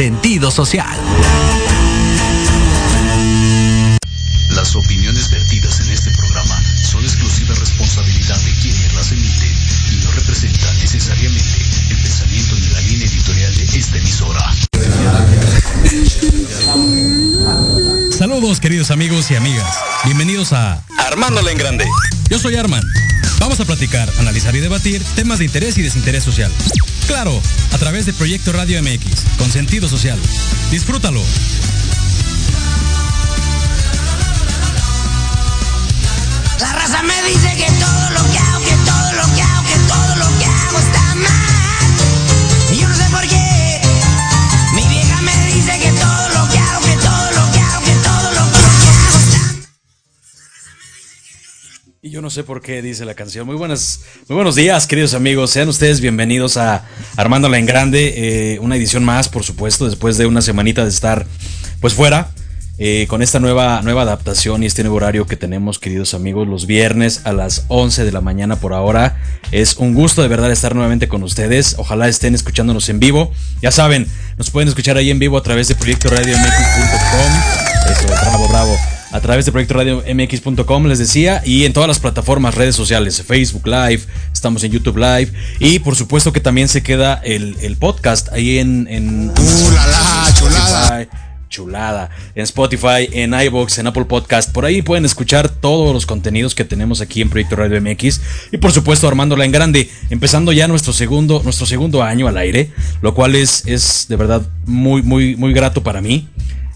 sentido social. Las opiniones vertidas en este programa son exclusiva responsabilidad de quienes las emiten y no representan necesariamente el pensamiento ni la línea editorial de esta emisora. Saludos queridos amigos y amigas. Bienvenidos a Armándola en Grande. Yo soy Arman. Vamos a platicar, analizar y debatir temas de interés y desinterés social. Claro, a través de Proyecto Radio MX, con sentido social. Disfrútalo. La raza me dice que todo lo que hago, que todo lo que hago, que todo lo que hago está mal. Y yo no sé por qué. Yo no sé por qué dice la canción. Muy buenas, muy buenos días, queridos amigos. Sean ustedes bienvenidos a Armándola en Grande, eh, una edición más, por supuesto, después de una semanita de estar pues fuera. eh, con esta nueva, nueva adaptación y este nuevo horario que tenemos, queridos amigos, los viernes a las 11 de la mañana por ahora. Es un gusto de verdad estar nuevamente con ustedes. Ojalá estén escuchándonos en vivo. Ya saben, nos pueden escuchar ahí en vivo a través de proyectoradiomx.com. Eso, bravo, bravo a través de Proyecto Radio MX.com, les decía, y en todas las plataformas, redes sociales, Facebook Live, estamos en YouTube Live, y por supuesto que también se queda el, el podcast ahí en... en chulada! Chulada. En Spotify, en iBox, en Apple Podcast. Por ahí pueden escuchar todos los contenidos que tenemos aquí en Proyecto Radio MX. Y por supuesto, armándola en grande. Empezando ya nuestro segundo, nuestro segundo año al aire. Lo cual es, es de verdad muy, muy, muy grato para mí.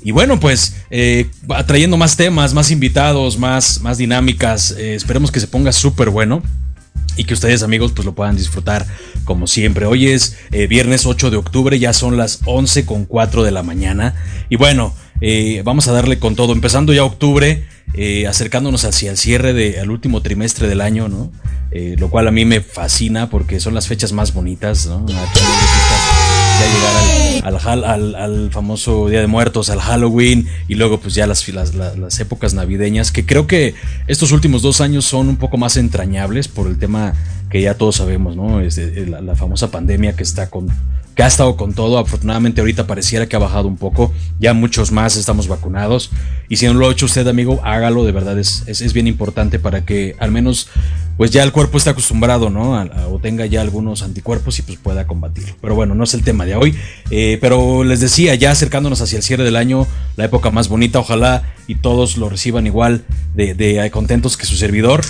Y bueno, pues eh, trayendo más temas, más invitados, más, más dinámicas. eh, esperemos que se ponga súper bueno. Y que ustedes amigos pues lo puedan disfrutar como siempre. Hoy es eh, viernes 8 de octubre, ya son las 11 con 4 de la mañana. Y bueno, vamos a darle con todo. Empezando ya octubre, acercándonos hacia el cierre del último trimestre del año, ¿no? Lo cual a mí me fascina porque son las fechas más bonitas, ¿no? Ya llegar al, al, al- famoso Día de Muertos, al Halloween y luego pues ya las, las, las- épocas navideñas, que creo que estos últimos dos años son un poco más entrañables por el tema que ya todos sabemos, ¿no? Es de la, la famosa pandemia que está con que ha estado con todo, afortunadamente ahorita pareciera que ha bajado un poco, ya muchos más estamos vacunados y si no lo ha hecho usted amigo, hágalo, de verdad es, es, bien importante para que al menos pues ya el cuerpo está acostumbrado, ¿no? O tenga ya algunos anticuerpos y pues pueda combatirlo. Pero bueno, no es el tema de hoy. Eh, pero les decía, ya acercándonos hacia el cierre del año, la época más bonita, ojalá y todos lo reciban igual de, de contentos que su servidor.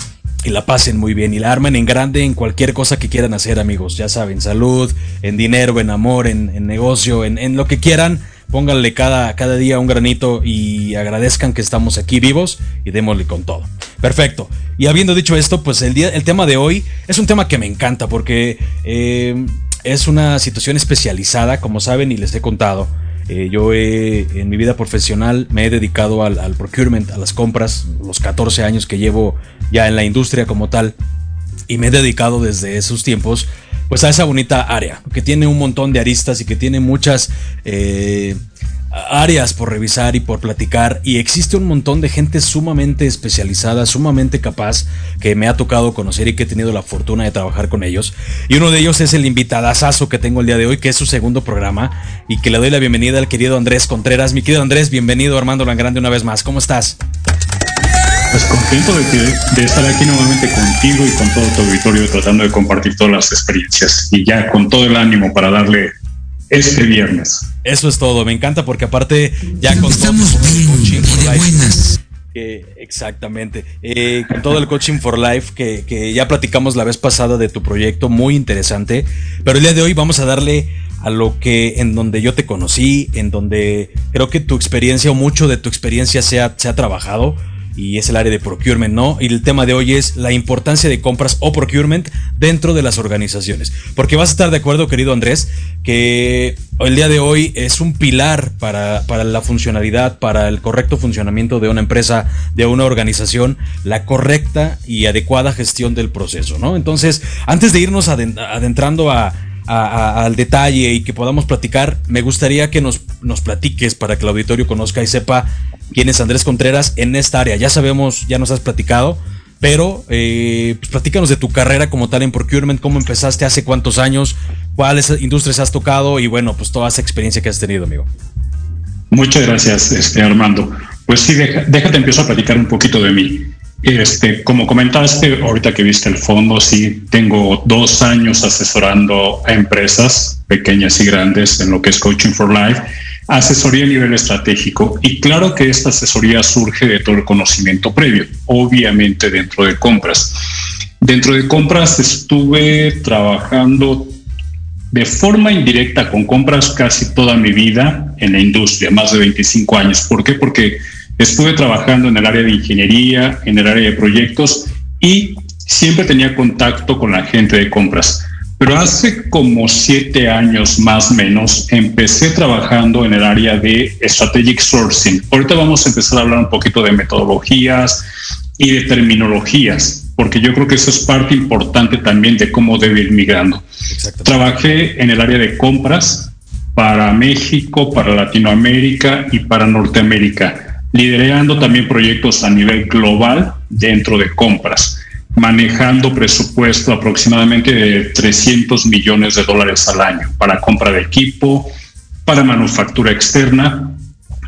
Y la pasen muy bien y la armen en grande en cualquier cosa que quieran hacer, amigos. Ya saben, salud, en dinero, en amor, en, en negocio, en, en lo que quieran. Pónganle cada, cada día un granito y agradezcan que estamos aquí vivos y démosle con todo. Perfecto. Y habiendo dicho esto, pues el, día, el tema de hoy es un tema que me encanta porque eh, es una situación especializada, como saben y les he contado. Eh, yo he- en mi vida profesional me he dedicado al, procurement, a las compras, los 14 años que llevo ya en la industria como tal y me he dedicado desde esos tiempos pues a esa bonita área que tiene un montón de aristas y que tiene muchas eh, áreas por revisar y por platicar y existe un montón de gente sumamente especializada, sumamente capaz que me ha tocado conocer y que he tenido la fortuna de trabajar con ellos y uno de ellos es el invitadazazo que tengo el día de hoy que es su segundo programa y que le doy la bienvenida al querido Andrés Contreras. Mi querido Andrés, bienvenido Armando Grande una vez más. ¿Cómo estás? Pues contento de, de estar aquí nuevamente contigo y con todo tu auditorio tratando de compartir todas las experiencias y ya con todo el ánimo para darle este viernes. Eso es todo, me encanta porque aparte ya con todo el coaching for life, que- exactamente, eh, con todo el coaching for life que, que ya platicamos la vez pasada de tu proyecto, muy interesante, pero el día de hoy vamos a darle a lo que en donde yo te conocí, en donde creo que tu experiencia o mucho de tu experiencia se ha, se ha trabajado y es el área de procurement, ¿no? Y el tema de hoy es la importancia de compras o procurement dentro de las organizaciones. Porque vas a estar de acuerdo, querido Andrés, que el día de hoy es un pilar para, para la funcionalidad, para el correcto funcionamiento de una empresa, de una organización, la correcta y adecuada gestión del proceso, ¿no? Entonces, antes de irnos adentrando a al detalle y que podamos platicar, me gustaría que nos, nos platiques para que el auditorio conozca y sepa quién es Andrés Contreras en esta área. Ya sabemos, ya nos has platicado, pero eh, pues platícanos de tu carrera como tal en procurement, cómo empezaste, hace cuántos años, cuáles industrias has tocado y bueno, pues toda esa experiencia que has tenido, amigo. Muchas gracias, este, Armando. Pues sí, déjate empiezo a platicar un poquito de mí. Este, como comentaste, ahorita que viste el fondo, sí, tengo dos años asesorando a empresas pequeñas y grandes en lo que es Coaching for Life, asesoría a nivel estratégico. Y claro que esta asesoría surge de todo el conocimiento previo, obviamente dentro de compras. Dentro de compras estuve trabajando de forma indirecta con compras casi toda mi vida en la industria, más de 25 años. ¿Por qué? Porque Estuve trabajando en el área de ingeniería, en el área de proyectos y siempre tenía contacto con la gente de compras. Pero hace como siete años más o menos empecé trabajando en el área de strategic sourcing. Ahorita vamos a empezar a hablar un poquito de metodologías y de terminologías, porque yo creo que eso es parte importante también de cómo debe ir migrando. Trabajé en el área de compras para México, para Latinoamérica y para Norteamérica liderando también proyectos a nivel global dentro de compras, manejando presupuesto aproximadamente de 300 millones de dólares al año para compra de equipo, para manufactura externa.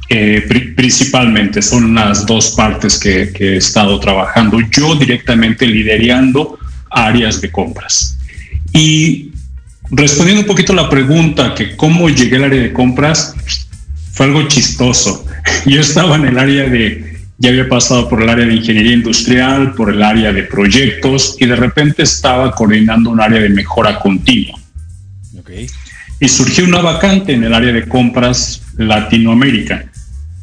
Eh, principalmente son las dos partes que, que he estado trabajando yo directamente liderando áreas de compras. Y respondiendo un poquito a la pregunta que cómo llegué al área de compras, fue algo chistoso. Yo estaba en el área de, ya había pasado por el área de ingeniería industrial, por el área de proyectos y de repente estaba coordinando un área de mejora continua. Y surgió una vacante en el área de compras Latinoamérica.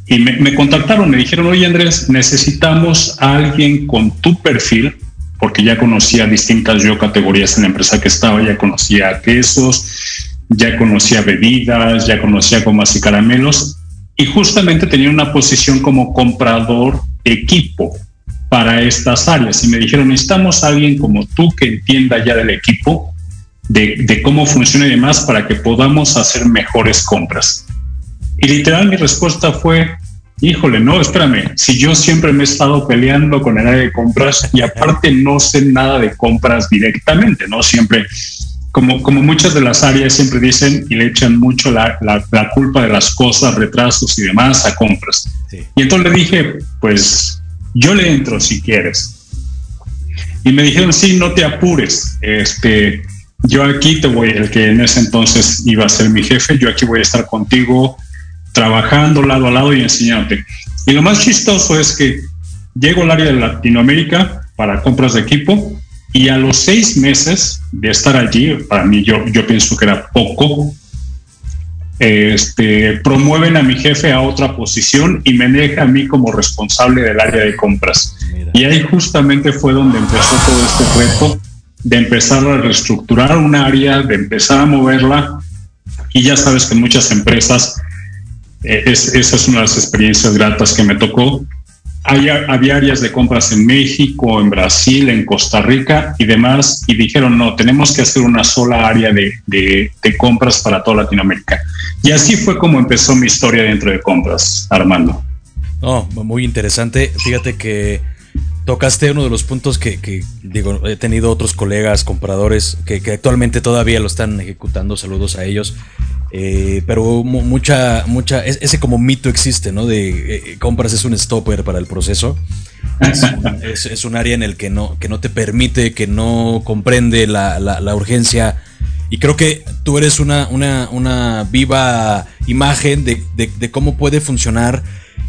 Y me, me contactaron, me dijeron, oye Andrés, necesitamos a alguien con tu perfil, porque ya conocía distintas yo categorías en la empresa que estaba, ya conocía quesos, ya conocía bebidas, ya conocía gomas y caramelos, y justamente tenía una posición como comprador equipo para estas áreas y me dijeron, necesitamos a alguien como tú que entienda ya del equipo, de, cómo funciona y demás para que podamos hacer mejores compras. Y literal mi respuesta fue, híjole, no, espérame, si yo siempre me he estado peleando con el área de compras y aparte no sé nada de compras directamente, ¿no? Siempre como, como muchas de las áreas siempre dicen y le echan mucho la, la, culpa de las cosas, retrasos y demás a compras. Y entonces le dije, pues yo le entro si quieres. Y me dijeron, sí, no te apures. Este, yo aquí te voy, el que en ese entonces iba a ser mi jefe, yo aquí voy a estar contigo trabajando lado a lado y enseñándote. Y lo más chistoso es que llego al área de Latinoamérica para compras de equipo y a los seis meses de estar allí, para mí yo, yo pienso que era poco, este, promueven a mi jefe a otra posición y me deja a mí como responsable del área de compras. Y ahí justamente fue donde empezó todo este reto de empezar a reestructurar un área, de empezar a moverla. Y ya sabes que muchas empresas, eh, esa es una de las experiencias gratas que me tocó, había, áreas de compras en México, en Brasil, en Costa Rica y demás, y dijeron, no, tenemos que hacer una sola área de, de, compras para toda Latinoamérica. Y así fue como empezó mi historia dentro de compras, Armando. No, muy interesante. Fíjate que tocaste uno de los puntos que, digo, he tenido otros colegas compradores que, que, actualmente todavía lo están ejecutando. Saludos a ellos. Eh, pero mucha, mucha, ese como mito existe, ¿no? De eh, compras es un stopper para el proceso. Es un, área en el que no, que no te permite, que no comprende la, urgencia. Y creo que tú eres una, una, viva imagen de, cómo puede funcionar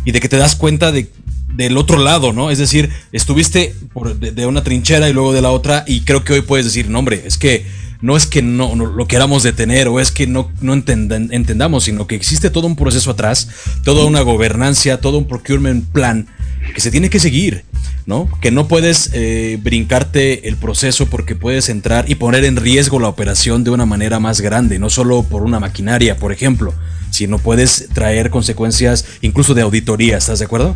y de que te das cuenta de, del otro lado, ¿no? Es decir, estuviste de, de, una trinchera y luego de la otra y creo que hoy puedes decir, no hombre, es que no es que no, lo queramos detener o es que no, no entendamos, sino que existe todo un proceso atrás, toda una gobernancia, todo un procurement plan que se tiene que seguir, ¿no? Que no puedes eh, brincarte el proceso porque puedes entrar y poner en riesgo la operación de una manera más grande, no solo por una maquinaria, por ejemplo, sino puedes traer consecuencias incluso de auditoría, ¿estás de acuerdo?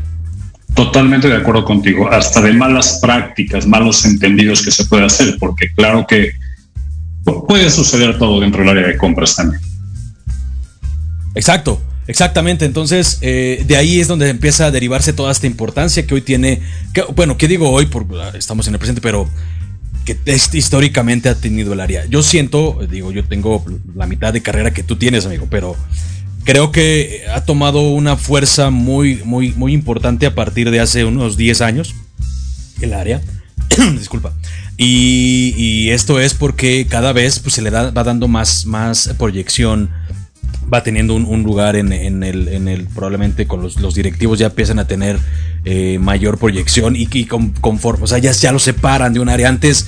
Totalmente de acuerdo contigo, hasta de malas prácticas, malos entendidos que se puede hacer, porque claro que puede suceder todo dentro del área de compras también. Exacto, exactamente. Entonces, eh, de ahí es donde empieza a derivarse toda esta importancia que hoy tiene, bueno, ¿qué digo hoy? Porque estamos en el presente, pero que históricamente ha tenido el área. Yo siento, digo, yo tengo la mitad de carrera que tú tienes, amigo, pero creo que ha tomado una fuerza muy, muy, muy importante a partir de hace unos 10 años, el área. Disculpa. Y, esto es porque cada vez pues, se le da, va dando más, más proyección, va teniendo un, lugar en, el, en, el, probablemente con los, directivos ya empiezan a tener eh, mayor proyección y, y conforme, o sea, ya, ya lo separan de un área. Antes,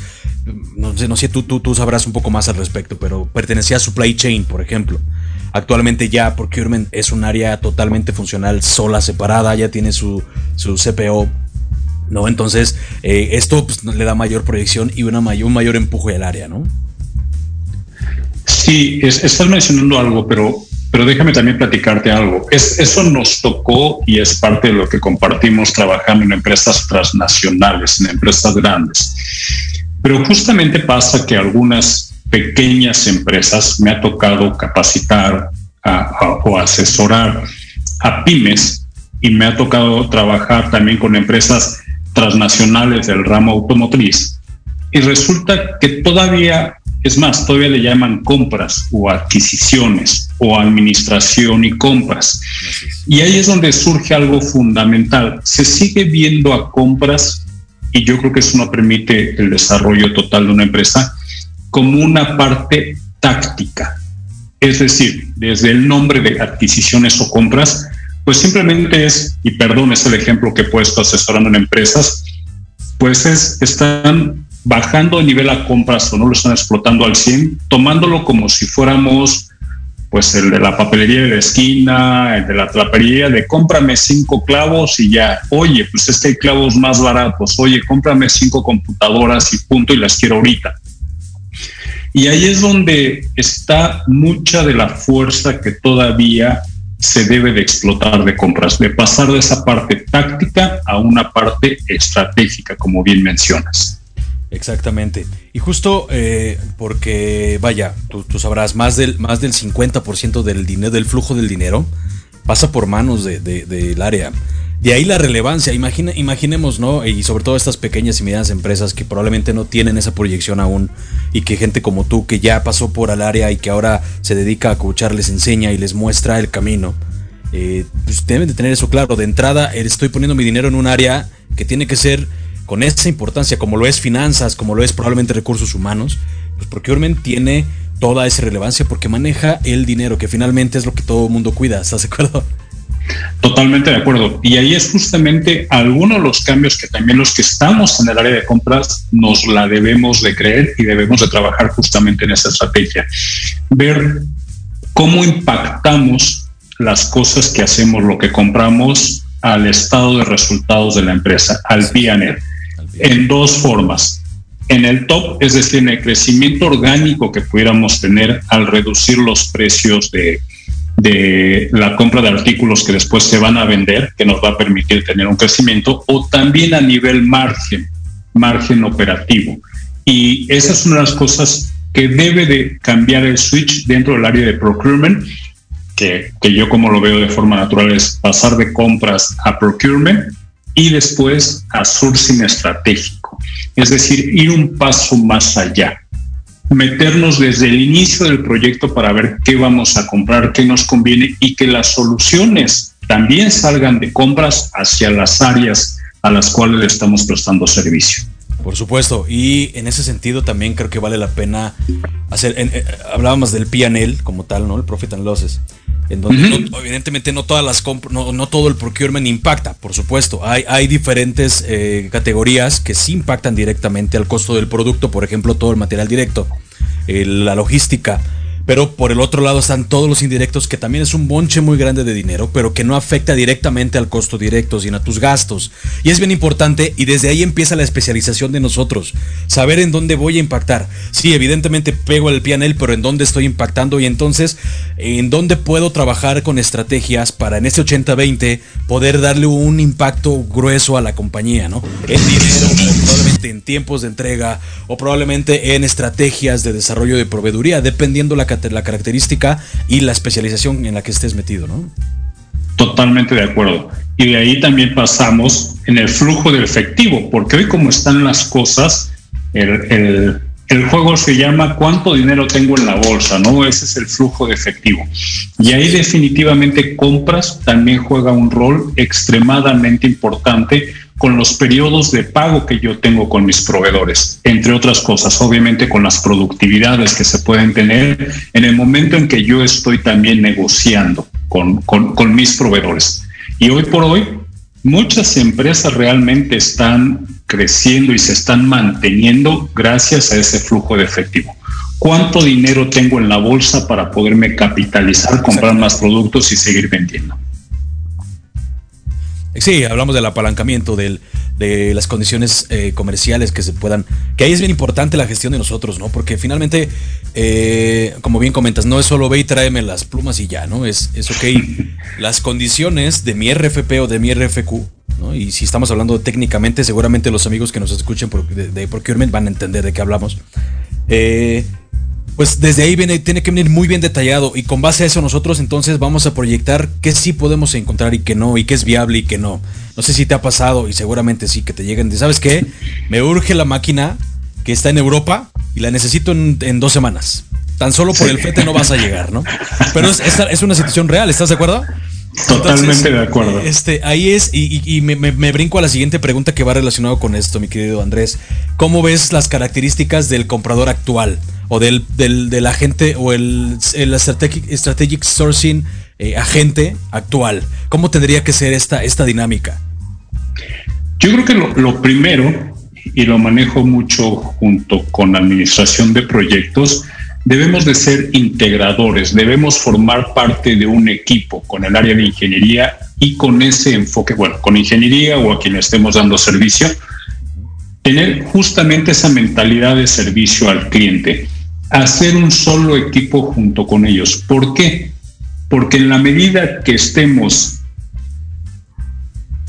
no sé, no sé tú, tú, tú sabrás un poco más al respecto, pero pertenecía a supply chain, por ejemplo. Actualmente ya procurement es un área totalmente funcional, sola, separada, ya tiene su, su CPO. ¿No? Entonces, eh, esto pues, le da mayor proyección y una mayor, un mayor empuje al área, ¿no? Sí, estás mencionando algo, pero, pero déjame también platicarte algo. Es, eso nos tocó y es parte de lo que compartimos trabajando en empresas transnacionales, en empresas grandes. Pero justamente pasa que algunas pequeñas empresas, me ha tocado capacitar o asesorar a pymes y me ha tocado trabajar también con empresas transnacionales del ramo automotriz. Y resulta que todavía, es más, todavía le llaman compras o adquisiciones o administración y compras. Y ahí es donde surge algo fundamental. Se sigue viendo a compras y yo creo que eso no permite el desarrollo total de una empresa como una parte táctica. Es decir, desde el nombre de adquisiciones o compras, pues simplemente es, y perdón, es el ejemplo que he puesto asesorando en empresas, pues es, están bajando el nivel a compras o no lo están explotando al 100, tomándolo como si fuéramos pues el de la papelería de la esquina, el de la trapería, de cómprame cinco clavos y ya, oye, pues es que hay clavos más baratos, oye, cómprame cinco computadoras y punto y las quiero ahorita. Y ahí es donde está mucha de la fuerza que todavía se debe de explotar de compras, de pasar de esa parte táctica a una parte estratégica, como bien mencionas. Exactamente. Y justo eh, porque, vaya, tú, sabrás, más del, más del 50% del dinero, del flujo del dinero, pasa por manos del de, área. De ahí la relevancia, Imagina, imaginemos, ¿no? Y sobre todo estas pequeñas y medianas empresas que probablemente no tienen esa proyección aún y que gente como tú que ya pasó por el área y que ahora se dedica a coachar, les enseña y les muestra el camino. Eh, pues deben de tener eso claro. De entrada, estoy poniendo mi dinero en un área que tiene que ser con esa importancia, como lo es finanzas, como lo es probablemente recursos humanos. Pues procurement tiene toda esa relevancia porque maneja el dinero, que finalmente es lo que todo el mundo cuida. ¿Estás de acuerdo? Totalmente de acuerdo. Y ahí es justamente algunos de los cambios que también los que estamos en el área de compras nos la debemos de creer y debemos de trabajar justamente en esa estrategia. Ver cómo impactamos las cosas que hacemos, lo que compramos al estado de resultados de la empresa, al PNL, en dos formas. En el top, es decir, en el crecimiento orgánico que pudiéramos tener al reducir los precios de, de la compra de artículos que después se van a vender, que nos va a permitir tener un crecimiento, o también a nivel margen, margen operativo. Y esa es una de las cosas que debe de cambiar el switch dentro del área de procurement, que, que yo como lo veo de forma natural es pasar de compras a procurement y después a sourcing estratégico, es decir, ir un paso más allá meternos desde el inicio del proyecto para ver qué vamos a comprar, qué nos conviene y que las soluciones también salgan de compras hacia las áreas a las cuales le estamos prestando servicio. Por supuesto, y en ese sentido también creo que vale la pena hacer, eh, hablábamos del PNL como tal, ¿no? El Profit and Losses, en donde evidentemente no todas las no, no, todo el procurement impacta, por supuesto, hay, hay diferentes eh, categorías que sí impactan directamente al costo del producto, por ejemplo, todo el material directo, la logística, pero por el otro lado están todos los indirectos, que también es un bonche muy grande de dinero, pero que no afecta directamente al costo directo, sino a tus gastos. Y es bien importante, y desde ahí empieza la especialización de nosotros, saber en dónde voy a impactar. Sí, evidentemente pego el él, pero en dónde estoy impactando y entonces en dónde puedo trabajar con estrategias para en este 80-20 poder darle un impacto grueso a la compañía, ¿no? En dinero, probablemente en tiempos de entrega, o probablemente en estrategias de desarrollo de proveeduría, dependiendo la la característica y la especialización en la que estés metido, ¿no? Totalmente de acuerdo. Y de ahí también pasamos en el flujo de efectivo, porque hoy como están las cosas, el, el, juego se llama cuánto dinero tengo en la bolsa, ¿no? Ese es el flujo de efectivo. Y ahí definitivamente compras también juega un rol extremadamente importante con los periodos de pago que yo tengo con mis proveedores, entre otras cosas, obviamente con las productividades que se pueden tener en el momento en que yo estoy también negociando con, con, mis proveedores. Y hoy por hoy, muchas empresas realmente están creciendo y se están manteniendo gracias a ese flujo de efectivo. ¿Cuánto dinero tengo en la bolsa para poderme capitalizar, comprar más productos y seguir vendiendo? Sí, hablamos del apalancamiento, del, de las condiciones eh, comerciales que se puedan. Que ahí es bien importante la gestión de nosotros, ¿no? Porque finalmente, eh, como bien comentas, no es solo ve y tráeme las plumas y ya, ¿no? Es, es ok. las condiciones de mi RFP o de mi RFQ, ¿no? Y si estamos hablando técnicamente, seguramente los amigos que nos escuchen de, de procurement van a entender de qué hablamos. Eh, pues desde ahí viene, tiene que venir muy bien detallado y con base a eso nosotros entonces vamos a proyectar qué sí podemos encontrar y qué no, y qué es viable y qué no. No sé si te ha pasado y seguramente sí, que te lleguen de, ¿sabes qué? Me urge la máquina que está en Europa y la necesito en, dos semanas. Tan solo por el fete no vas a llegar, ¿no? Pero es, es, una situación real, ¿estás de acuerdo? Totalmente de acuerdo. Este, ahí es, y, me, me, brinco a la siguiente pregunta que va relacionado con esto, mi querido Andrés. ¿Cómo ves las características del comprador actual? o del, del, agente o el, el strategic, sourcing eh, agente actual? ¿Cómo tendría que ser esta, esta dinámica? Yo creo que lo, primero, y lo manejo mucho junto con la administración de proyectos, debemos de ser integradores, debemos formar parte de un equipo con el área de ingeniería y con ese enfoque, bueno, con ingeniería o a quien estemos dando servicio, tener justamente esa mentalidad de servicio al cliente hacer un solo equipo junto con ellos. ¿Por qué? Porque en la medida que estemos,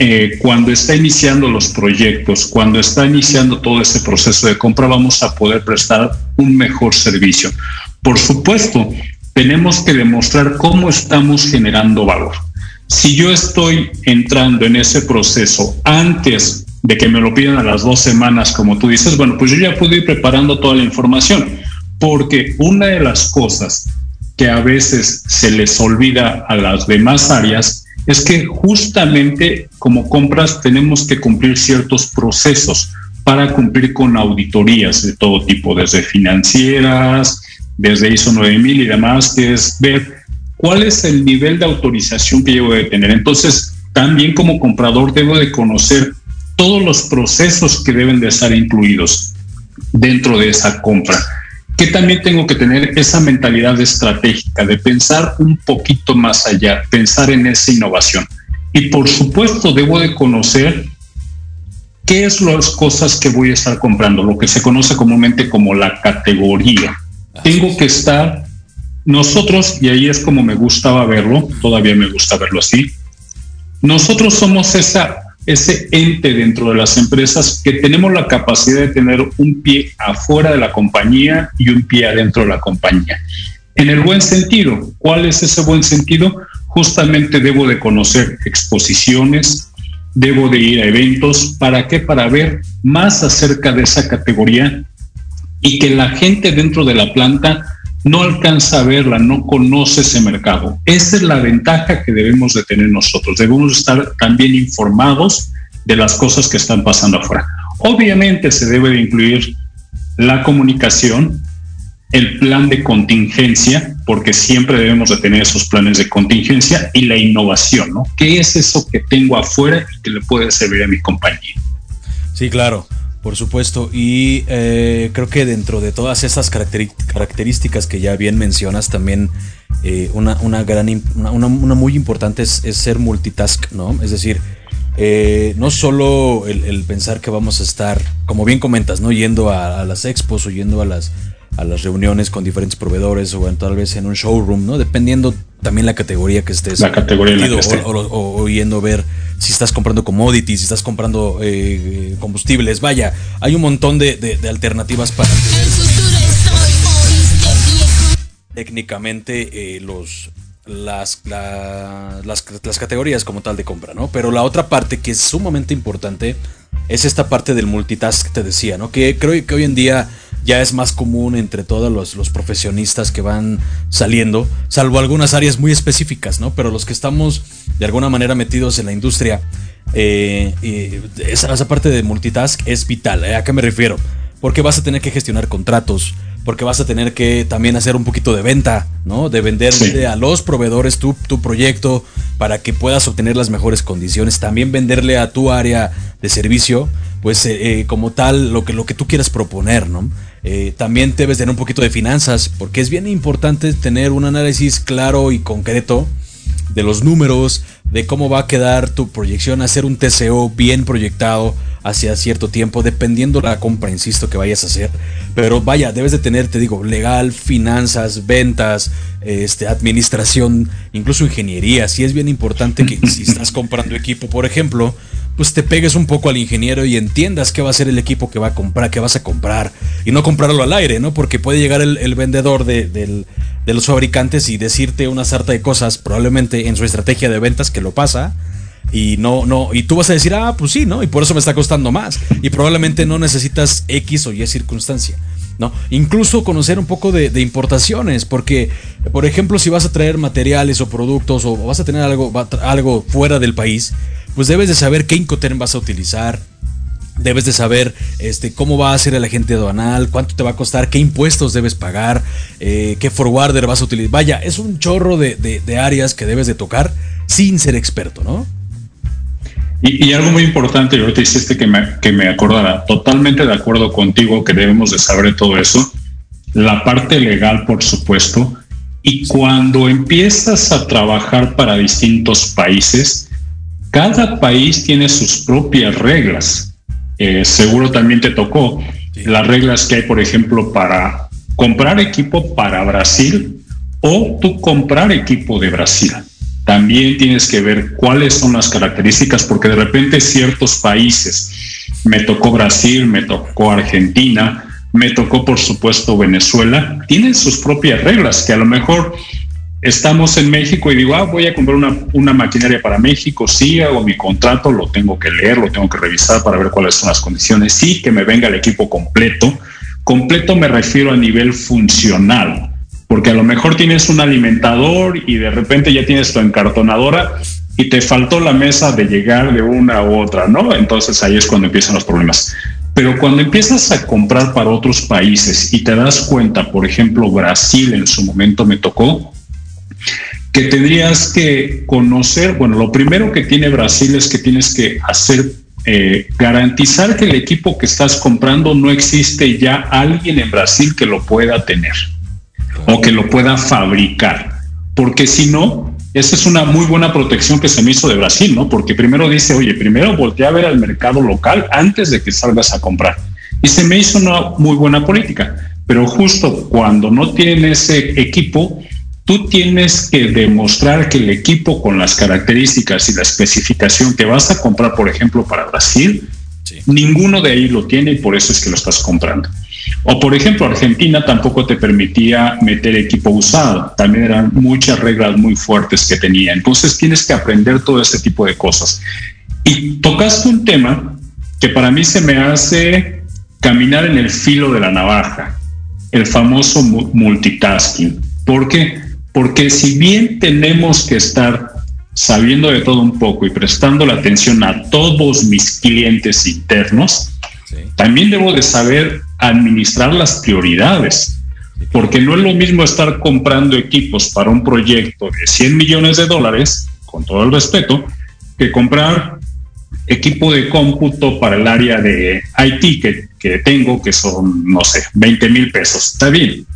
eh, cuando está iniciando los proyectos, cuando está iniciando todo ese proceso de compra, vamos a poder prestar un mejor servicio. Por supuesto, tenemos que demostrar cómo estamos generando valor. Si yo estoy entrando en ese proceso antes de que me lo pidan a las dos semanas, como tú dices, bueno, pues yo ya puedo ir preparando toda la información porque una de las cosas que a veces se les olvida a las demás áreas es que justamente como compras tenemos que cumplir ciertos procesos para cumplir con auditorías de todo tipo, desde financieras, desde ISO 9000 y demás, que es ver cuál es el nivel de autorización que yo a tener. Entonces, también como comprador debo de conocer todos los procesos que deben de estar incluidos dentro de esa compra que también tengo que tener esa mentalidad estratégica de pensar un poquito más allá, pensar en esa innovación. Y por supuesto debo de conocer qué es las cosas que voy a estar comprando, lo que se conoce comúnmente como la categoría. Tengo que estar nosotros, y ahí es como me gustaba verlo, todavía me gusta verlo así, nosotros somos esa ese ente dentro de las empresas que tenemos la capacidad de tener un pie afuera de la compañía y un pie adentro de la compañía. En el buen sentido, ¿cuál es ese buen sentido? Justamente debo de conocer exposiciones, debo de ir a eventos, ¿para qué? Para ver más acerca de esa categoría y que la gente dentro de la planta no alcanza a verla, no conoce ese mercado. Esa es la ventaja que debemos de tener nosotros. Debemos estar también informados de las cosas que están pasando afuera. Obviamente se debe de incluir la comunicación, el plan de contingencia, porque siempre debemos de tener esos planes de contingencia y la innovación, ¿no? ¿Qué es eso que tengo afuera y que le puede servir a mi compañía? Sí, claro Por supuesto, y eh, creo que dentro de todas esas características que ya bien mencionas, también eh, una, una, gran, una, una, muy importante es, ser multitask, ¿no? Es decir, eh, no solo el, pensar que vamos a estar, como bien comentas, ¿no? Yendo a, las expos o yendo a las, a las reuniones con diferentes proveedores o tal vez en un showroom, ¿no? Dependiendo también la categoría que estés. La categoría en O, yendo a ver si estás comprando commodities, si estás comprando eh, combustibles. Vaya, hay un montón de, alternativas para. Técnicamente, eh, los. Las, las, las, categorías como tal de compra, ¿no? Pero la otra parte que es sumamente importante es esta parte del multitask que te decía, ¿no? Que creo que hoy en día ya es más común entre todos los, profesionistas que van saliendo, salvo algunas áreas muy específicas, ¿no? Pero los que estamos de alguna manera metidos en la industria, eh, esa, esa, parte de multitask es vital. ¿eh? ¿A qué me refiero? Porque vas a tener que gestionar contratos, porque vas a tener que también hacer un poquito de venta, ¿no? De venderle a los proveedores tu, tu proyecto para que puedas obtener las mejores condiciones. También venderle a tu área de servicio, pues eh, como tal, lo que, lo que tú quieras proponer, ¿no? Eh, también debes tener un poquito de finanzas, porque es bien importante tener un análisis claro y concreto de los números, de cómo va a quedar tu proyección, hacer un TCO bien proyectado hacia cierto tiempo, dependiendo la compra, insisto, que vayas a hacer. Pero vaya, debes de tener, te digo, legal, finanzas, ventas, este, administración, incluso ingeniería. Si es bien importante que si estás comprando equipo, por ejemplo, pues te pegues un poco al ingeniero y entiendas qué va a ser el equipo que va a comprar, que vas a comprar. Y no comprarlo al aire, ¿no? Porque puede llegar el, vendedor de, los fabricantes y decirte una sarta de cosas, probablemente en su estrategia de ventas que lo pasa. Y no, no, y tú vas a decir, ah, pues sí, ¿no? Y por eso me está costando más. Y probablemente no necesitas X o Y circunstancia. ¿no? Incluso conocer un poco de, importaciones, porque, por ejemplo, si vas a traer materiales o productos o vas a tener algo, algo fuera del país, pues debes de saber qué Incoterm vas a utilizar, debes de saber este, cómo va a ser el agente aduanal, cuánto te va a costar, qué impuestos debes pagar, eh, qué forwarder vas a utilizar. Vaya, es un chorro de, áreas que debes de tocar sin ser experto, ¿no? Y, algo muy importante, ahorita hiciste que me, que me acordara, totalmente de acuerdo contigo que debemos de saber todo eso, la parte legal, por supuesto, y cuando empiezas a trabajar para distintos países, cada país tiene sus propias reglas. Eh, seguro también te tocó las reglas que hay, por ejemplo, para comprar equipo para Brasil o tú comprar equipo de Brasil. También tienes que ver cuáles son las características, porque de repente ciertos países, me tocó Brasil, me tocó Argentina, me tocó por supuesto Venezuela, tienen sus propias reglas que a lo mejor estamos en México y digo, ah, voy a comprar una, una, maquinaria para México, sí, hago mi contrato, lo tengo que leer, lo tengo que revisar para ver cuáles son las condiciones, sí, que me venga el equipo completo. Completo me refiero a nivel funcional, porque a lo mejor tienes un alimentador y de repente ya tienes tu encartonadora y te faltó la mesa de llegar de una u otra, ¿no? Entonces ahí es cuando empiezan los problemas. Pero cuando empiezas a comprar para otros países y te das cuenta, por ejemplo, Brasil en su momento me tocó, que tendrías que conocer, bueno, lo primero que tiene Brasil es que tienes que hacer, eh, garantizar que el equipo que estás comprando no existe ya alguien en Brasil que lo pueda tener o que lo pueda fabricar, porque si no, esa es una muy buena protección que se me hizo de Brasil, ¿no? Porque primero dice, oye, primero voltea a ver al mercado local antes de que salgas a comprar. Y se me hizo una muy buena política, pero justo cuando no tienen ese equipo, tú tienes que demostrar que el equipo con las características y la especificación que vas a comprar, por ejemplo, para Brasil, ninguno de ahí lo tiene y por eso es que lo estás comprando. O por ejemplo, Argentina tampoco te permitía meter equipo usado, también eran muchas reglas muy fuertes que tenía. Entonces tienes que aprender todo este tipo de cosas. Y tocaste un tema que para mí se me hace caminar en el filo de la navaja, el famoso multitasking. ¿Por qué? Porque si bien tenemos que estar sabiendo de todo un poco y prestando la atención a todos mis clientes internos, también debo de saber administrar las prioridades. Porque no es lo mismo estar comprando equipos para un proyecto de 100 millones de dólares, con todo el respeto, que comprar equipo de cómputo para el área de IT que, que tengo, que son, no sé, 20 mil pesos. Está bien.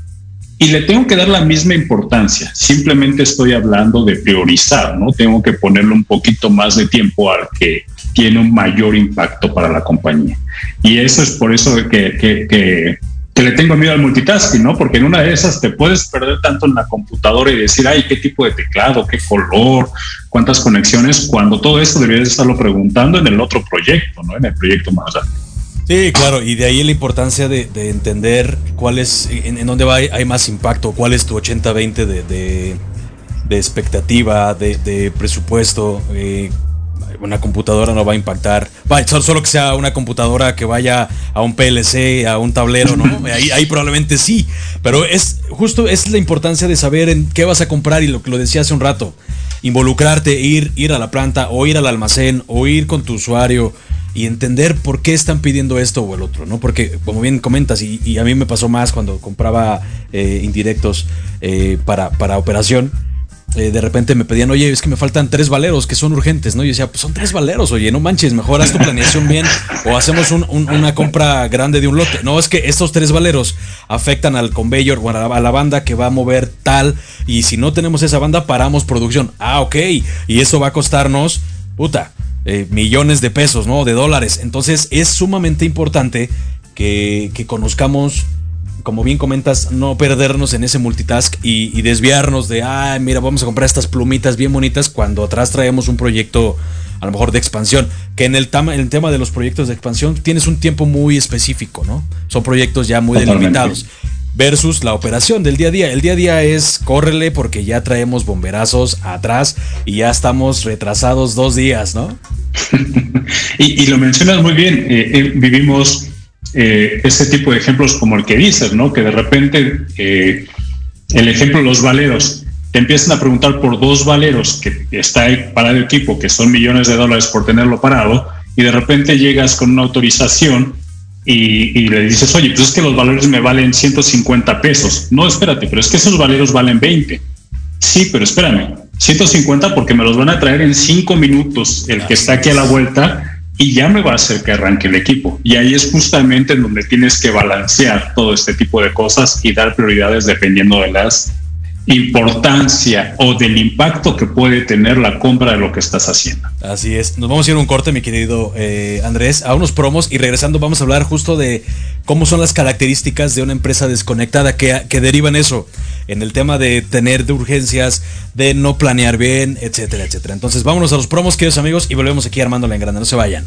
Y le tengo que dar la misma importancia. Simplemente estoy hablando de priorizar, ¿no? Tengo que ponerle un poquito más de tiempo al que tiene un mayor impacto para la compañía. Y eso es por eso que, que, que, que le tengo miedo al multitasking, ¿no? Porque en una de esas te puedes perder tanto en la computadora y decir, ay, qué tipo de teclado, qué color, cuántas conexiones, cuando todo eso deberías estarlo preguntando en el otro proyecto, ¿no? En el proyecto más grande. Sí, claro, y de ahí la importancia de, de entender cuál es, en, en dónde va, hay, hay, más impacto, cuál es tu 80-20 de, de, de, expectativa, de, de presupuesto. Eh, una computadora no va a impactar, va, solo, solo, que sea una computadora que vaya a un PLC, a un tablero, ¿no? Ahí, ahí probablemente sí, pero es justo es la importancia de saber en qué vas a comprar y lo que lo decía hace un rato, involucrarte, ir, ir a la planta o ir al almacén o ir con tu usuario y entender por qué están pidiendo esto o el otro, ¿no? Porque, como bien comentas, y, a mí me pasó más cuando compraba eh, indirectos eh, para, para operación, eh, de repente me pedían, oye, es que me faltan tres valeros que son urgentes, ¿no? Y yo decía, pues son tres valeros, oye, no manches, mejor haz tu planeación bien o hacemos un, un, una compra grande de un lote. No, es que estos tres valeros afectan al conveyor o a la banda que va a mover tal y si no tenemos esa banda, paramos producción. Ah, ok, y eso va a costarnos, puta, eh, millones de pesos, ¿no? De dólares. Entonces es sumamente importante que, que, conozcamos, como bien comentas, no perdernos en ese multitask y, y desviarnos de, ah, mira, vamos a comprar estas plumitas bien bonitas cuando atrás traemos un proyecto a lo mejor de expansión, que en el, tema, en el tema de los proyectos de expansión tienes un tiempo muy específico, ¿no? Son proyectos ya muy Totalmente. delimitados versus la operación del día a día. El día a día es córrele porque ya traemos bomberazos atrás y ya estamos retrasados dos días, ¿no? y, lo mencionas muy bien, eh, eh, vivimos eh, ese tipo de ejemplos como el que dices, ¿no? Que de repente eh, el ejemplo de los valeros, te empiezan a preguntar por dos valeros que está parado el equipo, que son millones de dólares por tenerlo parado, y de repente llegas con una autorización y, y, le dices, oye, pues es que los valores me valen 150 pesos. No, espérate, pero es que esos valeros valen 20. Sí, pero espérame, 150 porque me los van a traer en 5 minutos el que está aquí a la vuelta y ya me va a hacer que arranque el equipo. Y ahí es justamente en donde tienes que balancear todo este tipo de cosas y dar prioridades dependiendo de las importancia o del impacto que puede tener la compra de lo que estás haciendo. Así es. Nos vamos a ir a un corte, mi querido eh, Andrés, a unos promos y regresando vamos a hablar justo de cómo son las características de una empresa desconectada que, que derivan eso en el tema de tener de urgencias, de no planear bien, etcétera, etcétera. Entonces vámonos a los promos, queridos amigos, y volvemos aquí armando la engrana. No se vayan.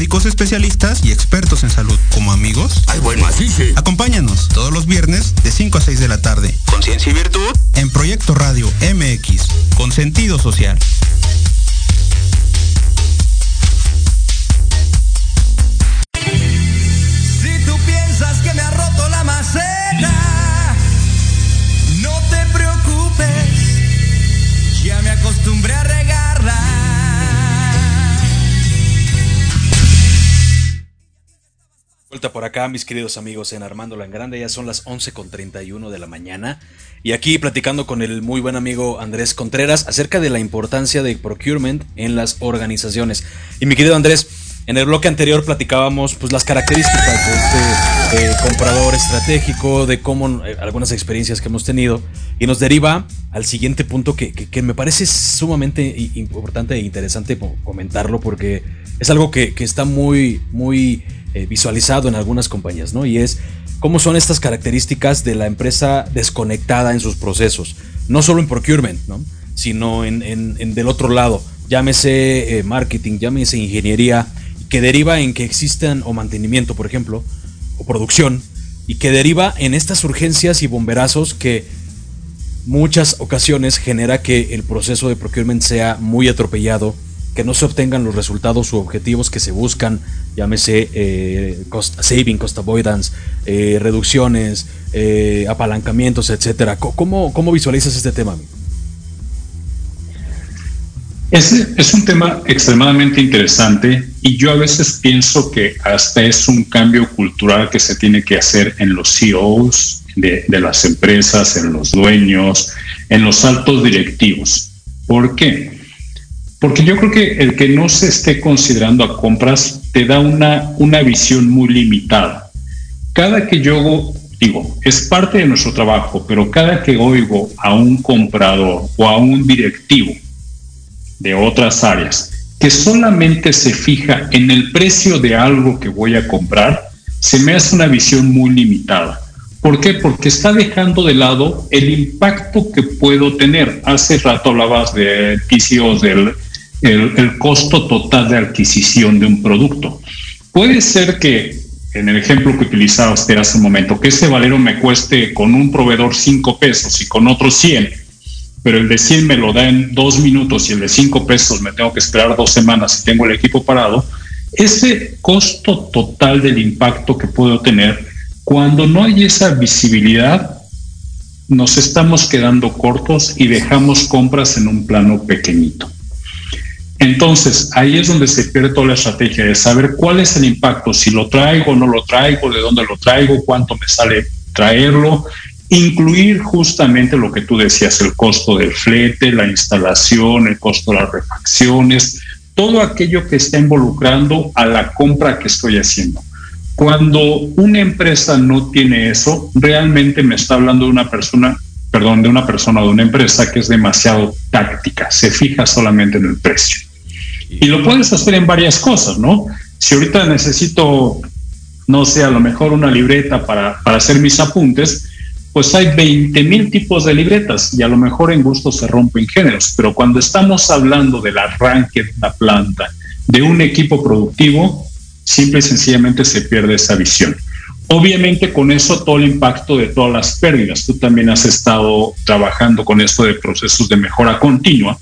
Médicos especialistas y expertos en salud, como amigos. Ay, bueno, así sí. Acompáñanos todos los viernes de 5 a 6 de la tarde. Conciencia y virtud. En Proyecto Radio MX, con sentido social. Si tú piensas que me ha roto la maceta, no te preocupes, ya me acostumbré a Vuelta por acá, mis queridos amigos, en Armando en Grande. Ya son las 11.31 de la mañana. Y aquí platicando con el muy buen amigo Andrés Contreras acerca de la importancia de procurement en las organizaciones. Y mi querido Andrés, en el bloque anterior platicábamos pues las características de este eh, comprador estratégico, de cómo eh, algunas experiencias que hemos tenido. Y nos deriva al siguiente punto que, que- que me parece sumamente importante e interesante co- comentarlo porque es algo que, que está muy, muy eh, visualizado en algunas compañías, ¿no? Y es cómo son estas características de la empresa desconectada en sus procesos. No solo en procurement, ¿no? Sino en, en- del otro lado. Llámese eh, marketing, llámese ingeniería, que deriva en que existan, o mantenimiento, por ejemplo, o producción, y que deriva en estas urgencias y bomberazos que muchas ocasiones genera que el proceso de procurement sea muy atropellado, que no se obtengan los resultados u objetivos que se buscan, llámese eh, cost saving, cost avoidance, eh, reducciones, eh, apalancamientos, etcétera. ¿Cómo, ¿Cómo visualizas este tema? Es, es un tema extremadamente interesante y yo a veces pienso que hasta es un cambio cultural que se tiene que hacer en los CEOs de, de las empresas, en los dueños, en los altos directivos. ¿Por qué? Porque yo creo que el que no se esté considerando a compras te da una, una visión muy limitada. Cada que yo digo, es parte de nuestro trabajo, pero cada que oigo a un comprador o a un directivo de otras áreas que solamente se fija en el precio de algo que voy a comprar, se me hace una visión muy limitada. ¿Por qué? Porque está dejando de lado el impacto que puedo tener. Hace rato hablabas de TCOs, del el, costo total de adquisición de un producto. Puede ser que, en el ejemplo que utilizaba usted hace un momento, que ese valero me cueste con un proveedor 5 pesos y con otro 100, pero el de 100 me lo da en dos minutos y el de 5 pesos me tengo que esperar dos semanas y tengo el equipo parado, ese costo total del impacto que puedo tener, cuando no hay esa visibilidad, nos estamos quedando cortos y dejamos compras en un plano pequeñito. Entonces, ahí es donde se pierde toda la estrategia de saber cuál es el impacto, si lo traigo o no lo traigo, de dónde lo traigo, cuánto me sale traerlo, incluir justamente lo que tú decías, el costo del flete, la instalación, el costo de las refacciones, todo aquello que está involucrando a la compra que estoy haciendo. Cuando una empresa no tiene eso, realmente me está hablando de una persona, perdón, de una persona o de una empresa que es demasiado táctica, se fija solamente en el precio. Y lo puedes hacer en varias cosas, ¿no? Si ahorita necesito, no sé, a lo mejor una libreta para, para hacer mis apuntes, pues hay 20 mil tipos de libretas y a lo mejor en gusto se rompen géneros, pero cuando estamos hablando del arranque de una planta, de un equipo productivo, simple y sencillamente se pierde esa visión. Obviamente con eso todo el impacto de todas las pérdidas. Tú también has estado trabajando con esto de procesos de mejora continua.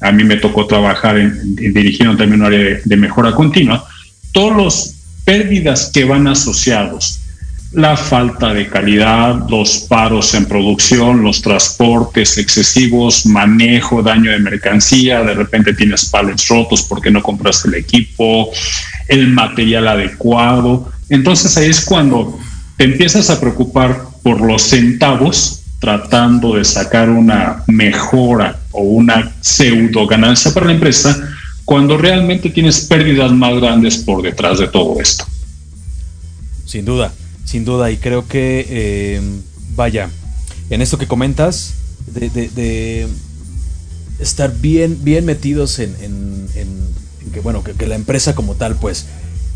A mí me tocó trabajar en, en dirigiendo también un área de, mejora continua. Todos los pérdidas que van asociados la falta de calidad, los paros en producción, los transportes excesivos, manejo, daño de mercancía, de repente tienes palets rotos porque no compraste el equipo, el material adecuado. Entonces ahí es cuando te empiezas a preocupar por los centavos tratando de sacar una mejora o una pseudo ganancia para la empresa cuando realmente tienes pérdidas más grandes por detrás de todo esto. Sin duda, sin duda. Y creo que, eh, vaya, en esto que comentas, de, de- de estar bien, bien metidos en, que, bueno, que la empresa como tal, pues,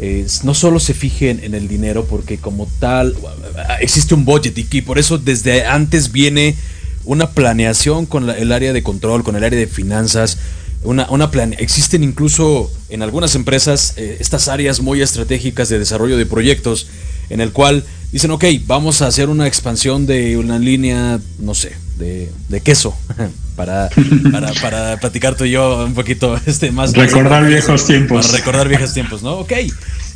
es- no solo se fije en, el dinero, porque como tal existe un budget y por eso desde antes viene una planeación con el área de control, con el área de finanzas. Una, una plane- existen incluso en algunas empresas eh, estas áreas muy estratégicas de desarrollo de proyectos en el cual dicen, ok, vamos a hacer una expansión de una línea, no sé, de, de queso, para, para, para platicar tú y yo un poquito este, más. Recordar viejos tiempos. Para recordar viejos tiempos, ¿no? Ok,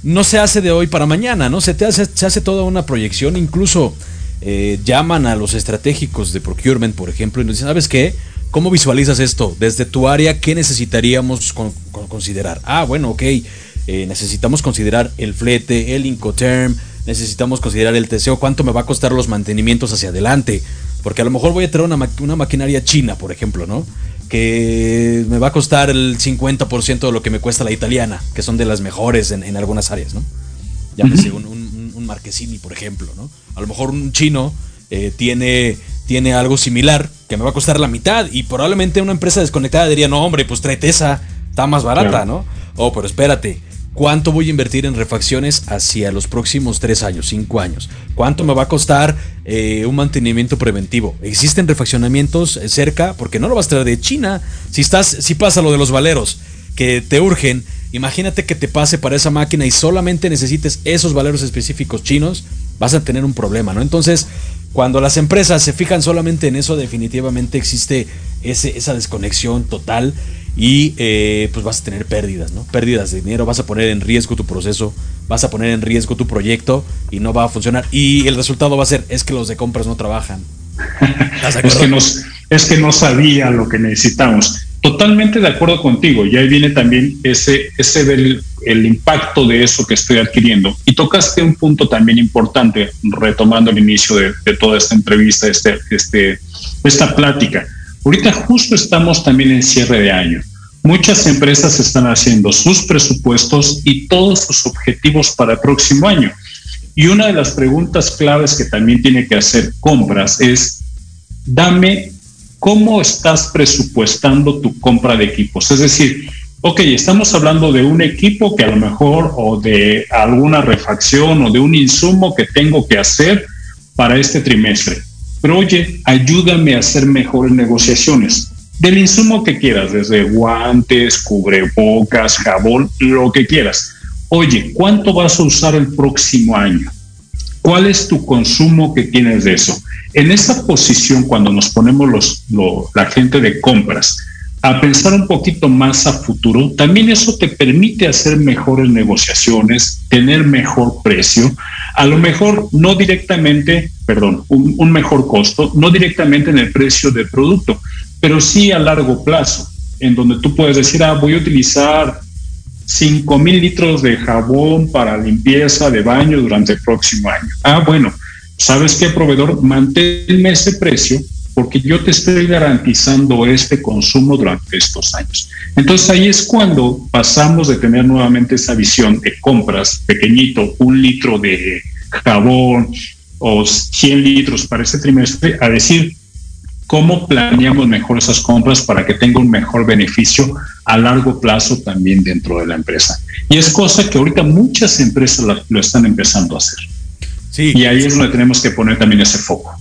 no se hace de hoy para mañana, ¿no? Se, te hace, se hace toda una proyección, incluso eh, llaman a los estratégicos de procurement, por ejemplo, y nos dicen, ¿sabes qué? ¿Cómo visualizas esto? Desde tu área, ¿qué necesitaríamos con- con considerar? Ah, bueno, ok. eh, necesitamos considerar el flete, el Incoterm, necesitamos considerar el TCO, cuánto me va a costar los mantenimientos hacia adelante. Porque a lo mejor voy a traer una, ma- una maquinaria china, por ejemplo, ¿no? Que me va a costar el 50% de lo que me cuesta la italiana, que son de las mejores en, en algunas áreas, ¿no? Llámese un, un, un- un Marquesini, por ejemplo, ¿no? A lo mejor un chino eh, tiene, tiene algo similar que me va a costar la mitad y probablemente una empresa desconectada diría, no, hombre, pues tráete esa, está más barata. ¿no? Oh, pero espérate, ¿cuánto voy a invertir en refacciones hacia los próximos tres años, cinco años? ¿Cuánto me va a costar eh, un mantenimiento preventivo? ¿Existen refaccionamientos eh, cerca? Porque no lo vas a traer de China. Si estás, si pasa lo de los valeros que te urgen, imagínate que te pase para esa máquina y solamente necesites esos valeros específicos chinos, vas a tener un problema, ¿no? Entonces, cuando las empresas se fijan solamente en eso, definitivamente existe ese, esa desconexión total y eh, pues vas a tener pérdidas, ¿no? Pérdidas de dinero, vas a poner en riesgo tu proceso, vas a poner en riesgo tu proyecto y no va a funcionar. Y el resultado va a ser, es que los de compras no trabajan. ¿Estás de Es que, no, es que no sabía lo que necesitamos. Totalmente de acuerdo contigo. Y ahí viene también ese, ese del- el impacto de eso que estoy adquiriendo. Y tocaste un punto también importante, retomando el inicio de, de toda esta entrevista, este, este, esta plática. Ahorita justo estamos también en cierre de año. Muchas empresas están haciendo sus presupuestos y todos sus objetivos para el próximo año. Y una de las preguntas claves que también tiene que hacer compras es, dame cómo estás presupuestando tu compra de equipos. Es decir, ok, estamos hablando de un equipo que a lo mejor o de alguna refacción o de un insumo que tengo que hacer para este trimestre. Pero oye, ayúdame a hacer mejores negociaciones. Del insumo que quieras, desde guantes, cubrebocas, jabón, lo que quieras. Oye, ¿cuánto vas a usar el próximo año? ¿Cuál es tu consumo que tienes de eso? En esa posición, cuando nos ponemos los, lo- la gente de compras a pensar un poquito más a futuro, también eso te permite hacer mejores negociaciones, tener mejor precio, a lo mejor no directamente, perdón, un, mejor costo, no directamente en el precio del producto, pero sí a largo plazo, en donde tú puedes decir, ah, voy a utilizar 5 mil litros de jabón para limpieza de baño durante el próximo año. Ah, bueno, ¿sabes qué, proveedor? Manténme ese precio porque yo te estoy garantizando este consumo durante estos años. Entonces ahí es cuando pasamos de tener nuevamente esa visión de compras pequeñito, un litro de jabón o 100 litros para este trimestre, a decir, cómo planeamos mejor esas compras para que tenga un mejor beneficio a largo plazo también dentro de la empresa. Y es cosa que ahorita muchas empresas lo están empezando a hacer. Sí. Y ahí es donde tenemos que poner también ese foco.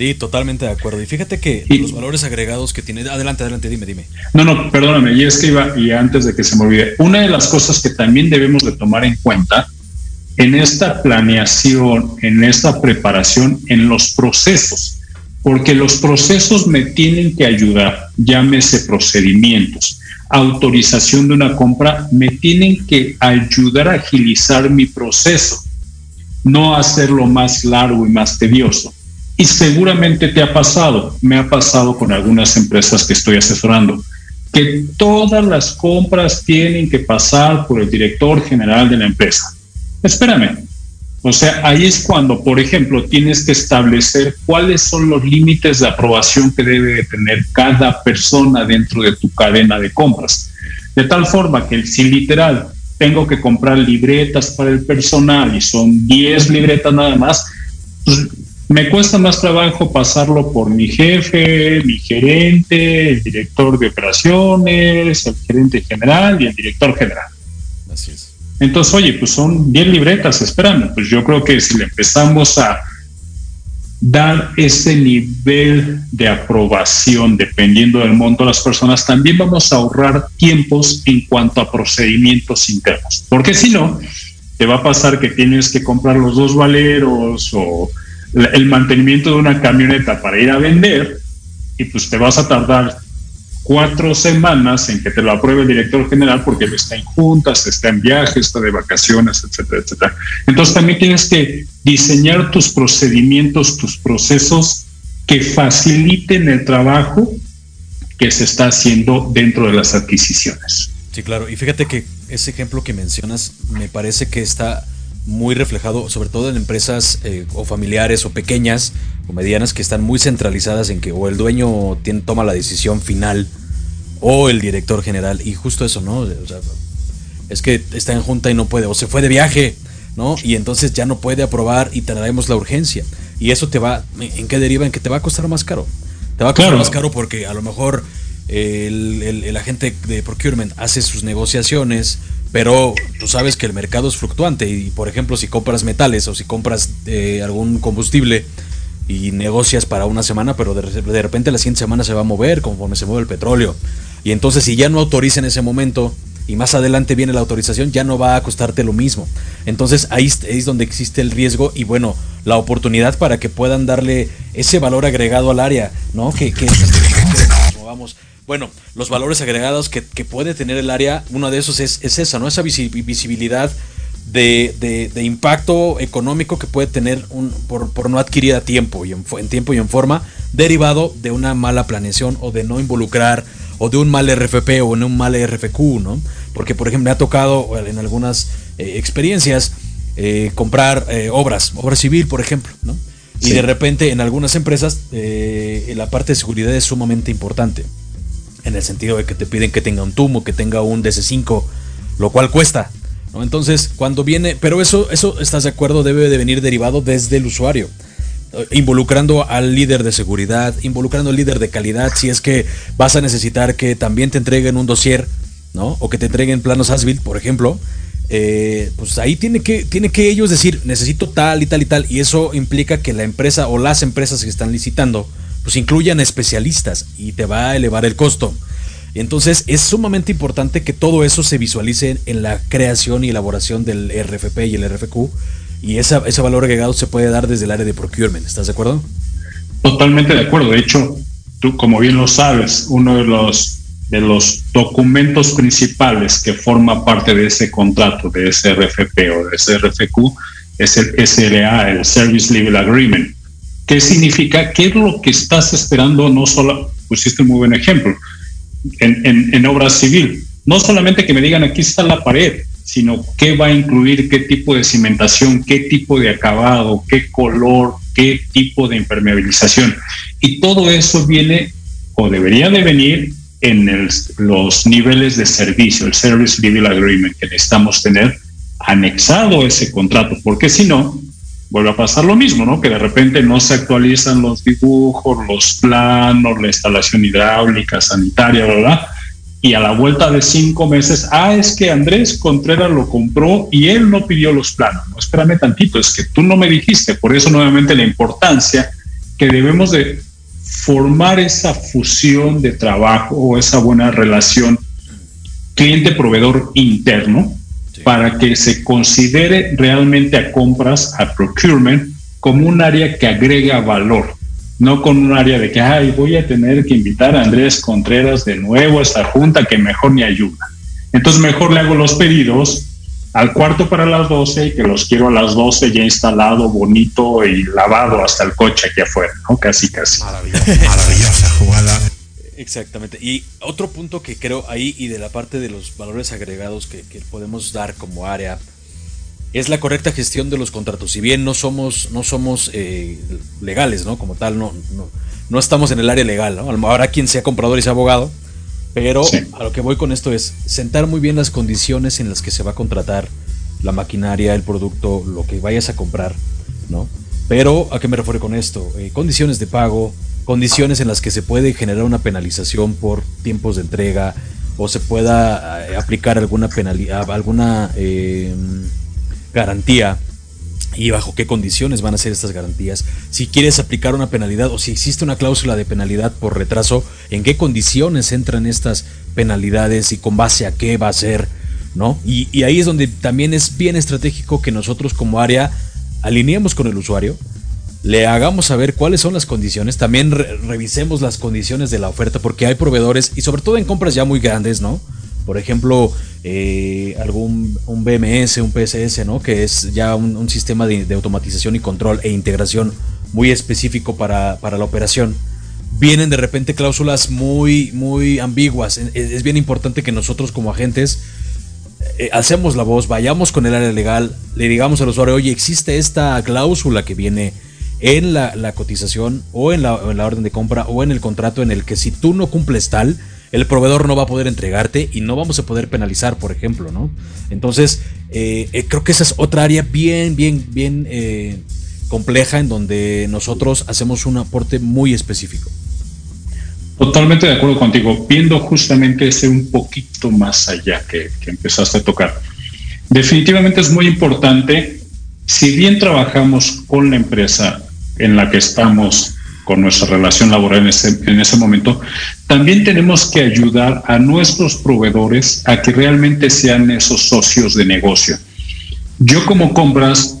Sí, totalmente de acuerdo. Y fíjate que los valores agregados que tiene. Adelante, adelante, dime, dime. No, no, perdóname, y es que iba, y antes de que se me olvide, una de las cosas que también debemos de tomar en cuenta en esta planeación, en esta preparación, en los procesos, porque los procesos me tienen que ayudar, llámese procedimientos, autorización de una compra, me tienen que ayudar a agilizar mi proceso, no hacerlo más largo y más tedioso. Y seguramente te ha pasado, me ha pasado con algunas empresas que estoy asesorando, que todas las compras tienen que pasar por el director general de la empresa. Espérame. O sea, ahí es cuando, por ejemplo, tienes que establecer cuáles son los límites de aprobación que debe de tener cada persona dentro de tu cadena de compras. De tal forma que si literal tengo que comprar libretas para el personal y son 10 libretas nada más, pues me cuesta más trabajo pasarlo por mi jefe, mi gerente, el director de operaciones, el gerente general y el director general. Así es. Entonces, oye, pues son 10 libretas, espérame, pues yo creo que si le empezamos a dar ese nivel de aprobación dependiendo del monto de las personas, también vamos a ahorrar tiempos en cuanto a procedimientos internos. Porque si no, te va a pasar que tienes que comprar los dos valeros o el mantenimiento de una camioneta para ir a vender y pues te vas a tardar cuatro semanas en que te lo apruebe el director general porque está en juntas, está en viajes, está de vacaciones, etcétera, etcétera. Entonces también tienes que diseñar tus procedimientos, tus procesos que faciliten el trabajo que se está haciendo dentro de las adquisiciones. Sí, claro. Y fíjate que ese ejemplo que mencionas me parece que está muy reflejado, sobre todo en empresas eh, o familiares o pequeñas o medianas que están muy centralizadas en que o el dueño tiene, toma la decisión final o el director general. Y justo eso, ¿no? es que está en junta y no puede, o se fue de viaje, ¿no? Y entonces ya no puede aprobar y traemos la urgencia. Y eso te va, ¿en qué deriva? En que te va a costar más caro. Te va a costar más caro porque a lo mejor el, el, agente de procurement hace sus negociaciones, pero tú sabes que el mercado es fluctuante y, por ejemplo, si compras metales o si compras eh, algún combustible y negocias para una semana, pero de, de, repente la siguiente semana se va a mover conforme se mueve el petróleo. Y entonces si ya no autoriza en ese momento y más adelante viene la autorización, ya no va a costarte lo mismo. Entonces ahí es donde existe el riesgo y bueno, la oportunidad para que puedan darle ese valor agregado al área, ¿no? Que, que, bueno, los valores agregados que, puede tener el área, uno de esos es, esa, ¿no? Esa visibilidad de, impacto económico que puede tener un, por, no adquirir a tiempo y en, tiempo y en forma, derivado de una mala planeación o de no involucrar o de un mal RFP o en un mal RFQ, ¿no? Porque, por ejemplo, me ha tocado en algunas eh, experiencias eh, comprar eh, obras, obra civil, por ejemplo, ¿no? Y de repente en algunas empresas la parte de seguridad es sumamente importante en el sentido de que te piden que tenga un tumo, que tenga un DC5, lo cual cuesta. ¿no? Entonces, cuando viene, pero eso, eso, ¿estás de acuerdo? Debe de venir derivado desde el usuario, eh, involucrando al líder de seguridad, involucrando al líder de calidad, si es que vas a necesitar que también te entreguen un dossier, ¿no? O que te entreguen planos ASBIL, por ejemplo. Eh, pues ahí tiene que, tiene que ellos decir, necesito tal y tal y tal, y eso implica que la empresa o las empresas que están licitando, pues incluyan especialistas y te va a elevar el costo. Entonces es sumamente importante que todo eso se visualice en la creación y elaboración del RFP y el RFQ y esa, ese valor agregado se puede dar desde el área de procurement. ¿Estás de acuerdo? Totalmente de acuerdo. De hecho, tú como bien lo sabes, uno de los de los documentos principales que forma parte de ese contrato, de ese RFP o de ese RFQ, es el SLA, el Service Level Agreement ¿Qué significa? ¿Qué es lo que estás esperando? No solo, pusiste un muy buen ejemplo, en, en, obra civil. No solamente que me digan aquí está la pared, sino qué va a incluir, qué tipo de cimentación, qué tipo de acabado, qué color, qué tipo de impermeabilización. Y todo eso viene o debería de venir en los niveles de servicio, el Service Level Agreement que necesitamos tener anexado ese contrato, porque si no, vuelve a pasar lo mismo, ¿no? Que de repente no se actualizan los dibujos, los planos, la instalación hidráulica, sanitaria, ¿verdad? Y a la vuelta de cinco meses, ah, es que Andrés Contreras lo compró y él no pidió los planos. No, espérame tantito, es que tú no me dijiste. Por eso nuevamente la importancia que debemos de formar esa fusión de trabajo o esa buena relación cliente-proveedor interno, para que se considere realmente a compras, a procurement, como un área que agrega valor, no con un área de que, ay, voy a tener que invitar a Andrés Contreras de nuevo a esta junta que mejor me ayuda. Entonces mejor le hago los pedidos al cuarto para las 12 y que los quiero a las 12 ya instalado, bonito y lavado hasta el coche aquí afuera, ¿no? Casi, casi. maravillosa jugada. Exactamente. Y otro punto que creo ahí y de la parte de los valores agregados que, podemos dar como área es la correcta gestión de los contratos. Si bien no somos, no somos eh, legales, ¿no? Como tal, no, no, estamos en el área legal, ¿no? Ahora quien sea comprador y sea abogado, pero a lo que voy con esto es sentar muy bien las condiciones en las que se va a contratar la maquinaria, el producto, lo que vayas a comprar, ¿no? Pero, ¿a qué me refiero con esto? Eh, condiciones de pago, condiciones en las que se puede generar una penalización por tiempos de entrega o se pueda eh, aplicar alguna penalidad, alguna eh, garantía y bajo qué condiciones van a ser estas garantías. Si quieres aplicar una penalidad o si existe una cláusula de penalidad por retraso, en qué condiciones entran estas penalidades y con base a qué va a ser. ¿no? Y, y ahí es donde también es bien estratégico que nosotros como área alineemos con el usuario, le hagamos saber cuáles son las condiciones, también re- revisemos las condiciones de la oferta, porque hay proveedores, y sobre todo en compras ya muy grandes, ¿no? Por ejemplo, eh, algún un BMS, un PSS, ¿no? Que es ya un, sistema de, automatización y control e integración muy específico para, para la operación. Vienen de repente cláusulas muy, muy ambiguas. Es, es bien importante que nosotros como agentes eh, hacemos la voz, vayamos con el área legal, le digamos al usuario, oye, existe esta cláusula que viene en la, cotización o en la, orden de compra o en el contrato en el que si tú no cumples tal, el proveedor no va a poder entregarte y no vamos a poder penalizar, por ejemplo, ¿no? Entonces, eh, eh, creo que esa es otra área bien, bien, bien eh, compleja en donde nosotros hacemos un aporte muy específico. Totalmente de acuerdo contigo, viendo justamente ese un poquito más allá que empezaste a tocar. Definitivamente es muy importante, si bien trabajamos con la empresa en la que estamos, con nuestra relación laboral en ese, en ese momento, también tenemos que ayudar a nuestros proveedores a que realmente sean esos socios de negocio. Yo como compras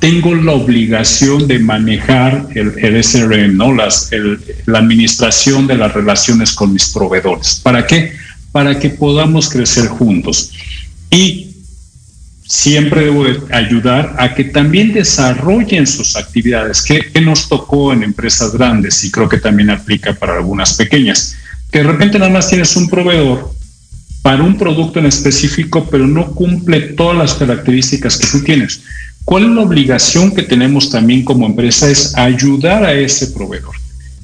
tengo la obligación de manejar el, el SRM, ¿no? Las, el- la administración de las relaciones con mis proveedores. ¿Para qué? Para que podamos crecer juntos. Y siempre debo de ayudar a que también desarrollen sus actividades, que nos tocó en empresas grandes y creo que también aplica para algunas pequeñas, que de repente nada más tienes un proveedor para un producto en específico, pero no cumple todas las características que tú tienes. ¿Cuál es la obligación que tenemos también como empresa? Es ayudar a ese proveedor.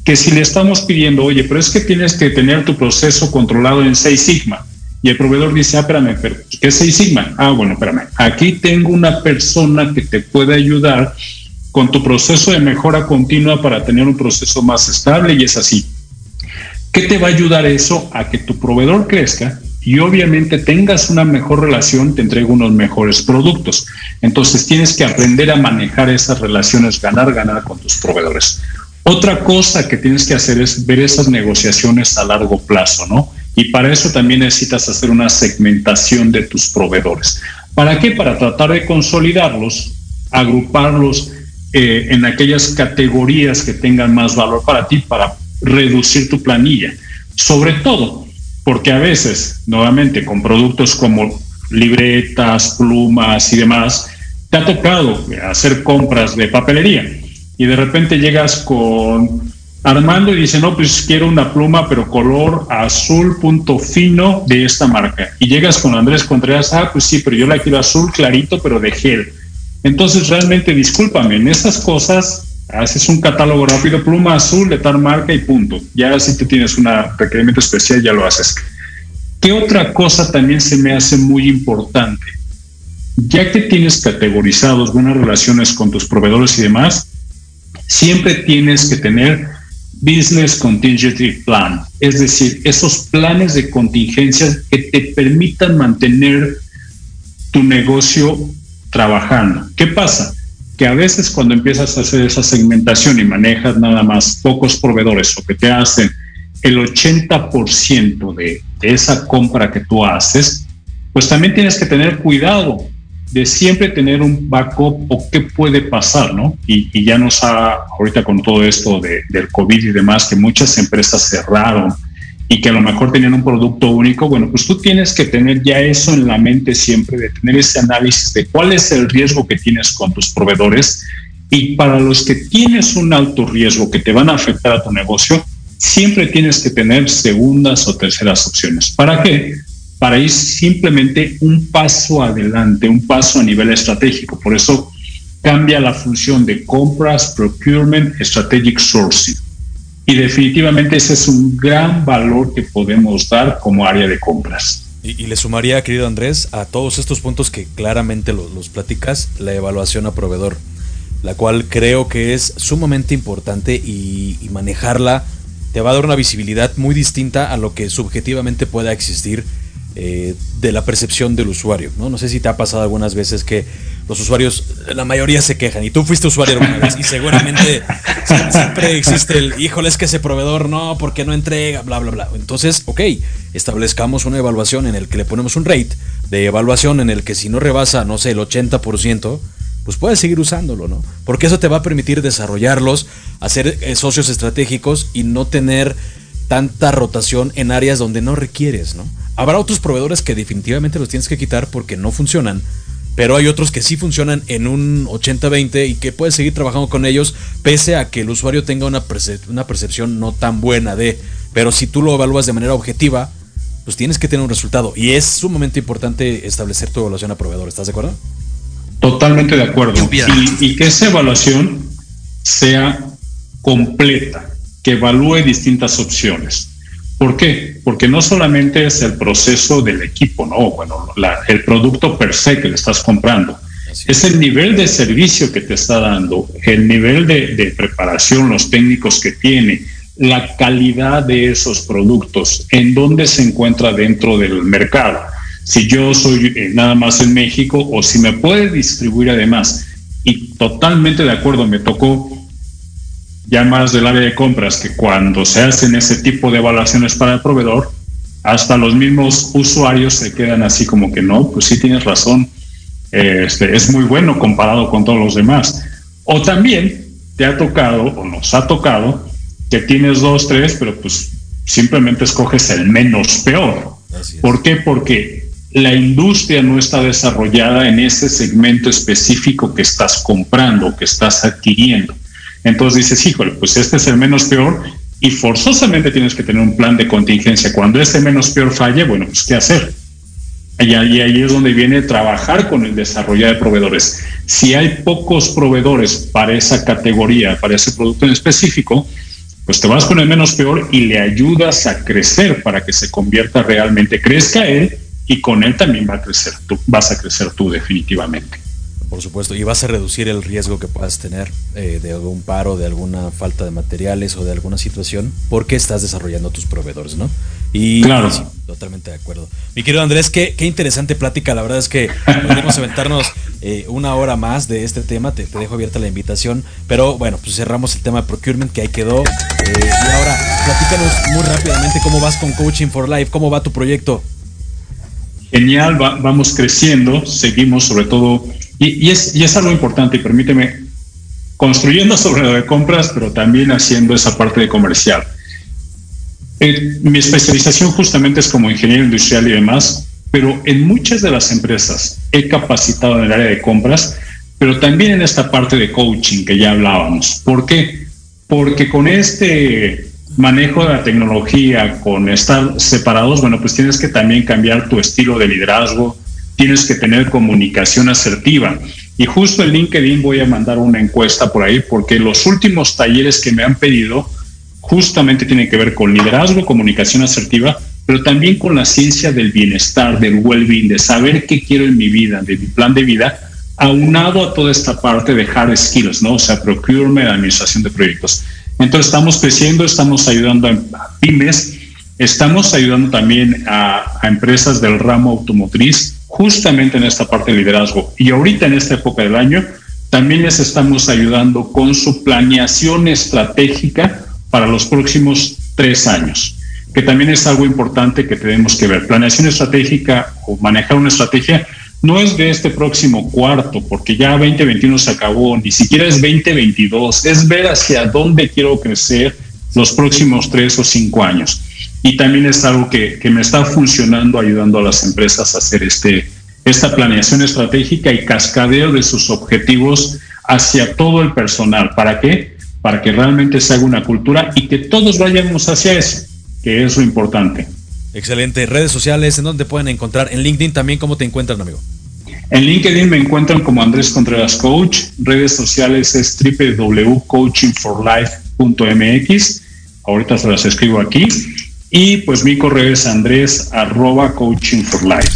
Que si le estamos pidiendo, oye, pero es que tienes que tener tu proceso controlado en Seis Sigma. Y el proveedor dice, ah, espérame, pero ¿qué es Sigma? Ah, bueno, espérame. Aquí tengo una persona que te puede ayudar con tu proceso de mejora continua para tener un proceso más estable y es así. ¿Qué te va a ayudar eso a que tu proveedor crezca y obviamente tengas una mejor relación, te entrega unos mejores productos? Entonces tienes que aprender a manejar esas relaciones, ganar, ganar con tus proveedores. Otra cosa que tienes que hacer es ver esas negociaciones a largo plazo, ¿no? Y para eso también necesitas hacer una segmentación de tus proveedores. ¿Para qué? Para tratar de consolidarlos, agruparlos eh, en aquellas categorías que tengan más valor para ti, para reducir tu planilla. Sobre todo, porque a veces, nuevamente, con productos como libretas, plumas y demás, te ha tocado hacer compras de papelería y de repente llegas con Armando y dice, no, pues quiero una pluma, pero color azul punto fino de esta marca. Y llegas con Andrés Contreras, ah, pues sí, pero yo la quiero azul clarito, pero de gel. Entonces, realmente, discúlpame, en esas cosas haces un catálogo rápido, pluma azul de tal marca y punto. Ya si tú tienes un requerimiento especial, ya lo haces. ¿Qué otra cosa también se me hace muy importante? Ya que tienes categorizados buenas relaciones con tus proveedores y demás, siempre tienes que tener Business Contingency Plan, es decir, esos planes de contingencias que te permitan mantener tu negocio trabajando. ¿Qué pasa? Que a veces cuando empiezas a hacer esa segmentación y manejas nada más pocos proveedores o que te hacen el 80% de, de esa compra que tú haces, pues también tienes que tener cuidado de siempre tener un backup o qué puede pasar, ¿no? Y, y ya nos ha, ahorita con todo esto de, del COVID y demás, que muchas empresas cerraron y que a lo mejor tenían un producto único, bueno, pues tú tienes que tener ya eso en la mente siempre, de tener ese análisis de cuál es el riesgo que tienes con tus proveedores y para los que tienes un alto riesgo que te van a afectar a tu negocio, siempre tienes que tener segundas o terceras opciones. ¿Para qué? Para ir simplemente un paso adelante, un paso a nivel estratégico. Por eso cambia la función de compras, procurement, strategic sourcing. Y definitivamente ese es un gran valor que podemos dar como área de compras. Y, y le sumaría, querido Andrés, a todos estos puntos que claramente los, los platicas, la evaluación a proveedor, la cual creo que es sumamente importante y, y manejarla te va a dar una visibilidad muy distinta a lo que subjetivamente pueda existir eh, de la percepción del usuario. ¿no? no sé si te ha pasado algunas veces que los usuarios, la mayoría se quejan. Y tú fuiste usuario alguna vez y seguramente siempre existe el, híjole, es que ese proveedor no, porque no entrega, bla, bla, bla. Entonces, ok, establezcamos una evaluación en el que le ponemos un rate de evaluación en el que si no rebasa, no sé, el 80%, pues puedes seguir usándolo, ¿no? Porque eso te va a permitir desarrollarlos, hacer eh, socios estratégicos y no tener tanta rotación en áreas donde no requieres, ¿no? Habrá otros proveedores que definitivamente los tienes que quitar porque no funcionan pero hay otros que sí funcionan en un 80-20 y que puedes seguir trabajando con ellos pese a que el usuario tenga una, una percepción no tan buena de, pero si tú lo evalúas de manera objetiva, pues tienes que tener un resultado y es sumamente importante establecer tu evaluación a proveedor, ¿estás de acuerdo? Totalmente de acuerdo. Y, y que esa evaluación sea completa, que evalúe distintas opciones. ¿Por qué? Porque no solamente es el proceso del equipo, ¿no? Bueno, el producto per se que le estás comprando. Es el nivel de servicio que te está dando, el nivel de, preparación, los técnicos que tiene, la calidad de esos productos, en dónde se encuentra dentro del mercado. Si yo soy eh, nada más en México o si me puede distribuir además. Y totalmente de acuerdo, me tocó ya más del área de compras, que cuando se hacen ese tipo de evaluaciones para el proveedor, hasta los mismos usuarios se quedan así como que no, pues sí tienes razón, este, es muy bueno comparado con todos los demás. O también te ha tocado o nos ha tocado que tienes dos, tres, pero pues simplemente escoges el menos peor. ¿Por qué? Porque la industria no está desarrollada en ese segmento específico que estás comprando, que estás adquiriendo. Entonces dices, híjole, pues este es el menos peor y forzosamente tienes que tener un plan de contingencia. Cuando este menos peor falle, bueno, pues ¿qué hacer? Y ahí, es donde viene trabajar con el desarrollo de proveedores. Si hay pocos proveedores para esa categoría, para ese producto en específico, pues te vas con el menos peor y le ayudas a crecer para que se convierta realmente, crezca él y con él también va a crecer tú, vas a crecer tú definitivamente. Por supuesto, y vas a reducir el riesgo que puedas tener eh, de algún paro, de alguna falta de materiales o de alguna situación, porque estás desarrollando tus proveedores, ¿no? Y claro. sí, totalmente de acuerdo. Mi querido Andrés, qué, qué interesante plática. La verdad es que podemos aventarnos eh, una hora más de este tema. Te, dejo abierta la invitación. Pero bueno, pues cerramos el tema de procurement que ahí quedó. Eh, y ahora, platícanos muy rápidamente cómo vas con Coaching for Life, cómo va tu proyecto. Genial, vamos creciendo, seguimos sobre todo y, es, y es algo importante, y permíteme, construyendo sobre lo de compras, pero también haciendo esa parte de comercial. Eh, mi especialización justamente es como ingeniero industrial y demás, pero en muchas de las empresas he capacitado en el área de compras, pero también en esta parte de coaching que ya hablábamos. ¿Por qué? Porque con este manejo de la tecnología, con estar separados, bueno, pues tienes que también cambiar tu estilo de liderazgo, tienes que tener comunicación asertiva. Y justo en LinkedIn voy a mandar una encuesta por ahí porque los últimos talleres que me han pedido justamente tienen que ver con liderazgo, comunicación asertiva, pero también con la ciencia del bienestar, del well-being, de saber qué quiero en mi vida, de mi plan de vida, aunado a toda esta parte de hard skills, ¿no? O sea, procurement, administración de proyectos. Entonces estamos creciendo, estamos ayudando a pymes, estamos ayudando también a, a empresas del ramo automotriz, justamente en esta parte de liderazgo. Y ahorita en esta época del año, también les estamos ayudando con su planeación estratégica para los próximos tres años, que también es algo importante que tenemos que ver. Planeación estratégica o manejar una estrategia no es de este próximo cuarto, porque ya 2021 se acabó, ni siquiera es 2022, es ver hacia dónde quiero crecer los próximos tres o cinco años y también es algo que, que, me está funcionando ayudando a las empresas a hacer este, esta planeación estratégica y cascadeo de sus objetivos hacia todo el personal. ¿Para qué? Para que realmente se haga una cultura y que todos vayamos hacia eso, que es lo importante. Excelente. Redes sociales, ¿en dónde pueden encontrar? En LinkedIn también, ¿cómo te encuentran, amigo? En LinkedIn me encuentran como Andrés Contreras Coach. Redes sociales es www.coachingforlife.mx. Ahorita se las escribo aquí. Y pues mi correo es andrés arroba coaching for life.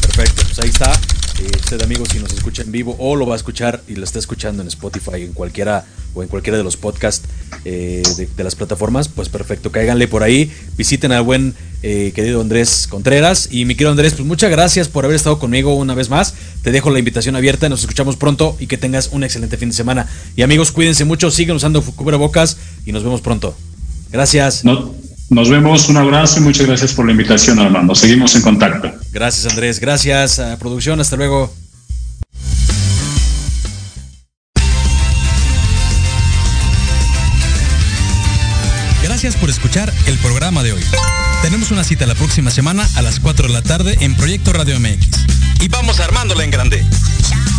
Perfecto, pues ahí está. Eh, usted, amigos, si nos escucha en vivo o lo va a escuchar y lo está escuchando en Spotify, en cualquiera o en cualquiera de los podcasts eh, de, de las plataformas, pues perfecto, cáiganle por ahí, visiten al buen eh, querido Andrés Contreras. Y mi querido Andrés, pues muchas gracias por haber estado conmigo una vez más. Te dejo la invitación abierta, nos escuchamos pronto y que tengas un excelente fin de semana. Y amigos, cuídense mucho, sigan usando cubrebocas y nos vemos pronto. Gracias. No, nos vemos, un abrazo y muchas gracias por la invitación, Armando. Seguimos en contacto. Gracias, Andrés. Gracias, a producción. Hasta luego. Gracias por escuchar el programa de hoy. Tenemos una cita la próxima semana a las 4 de la tarde en Proyecto Radio MX. Y vamos armándola en grande. Chao.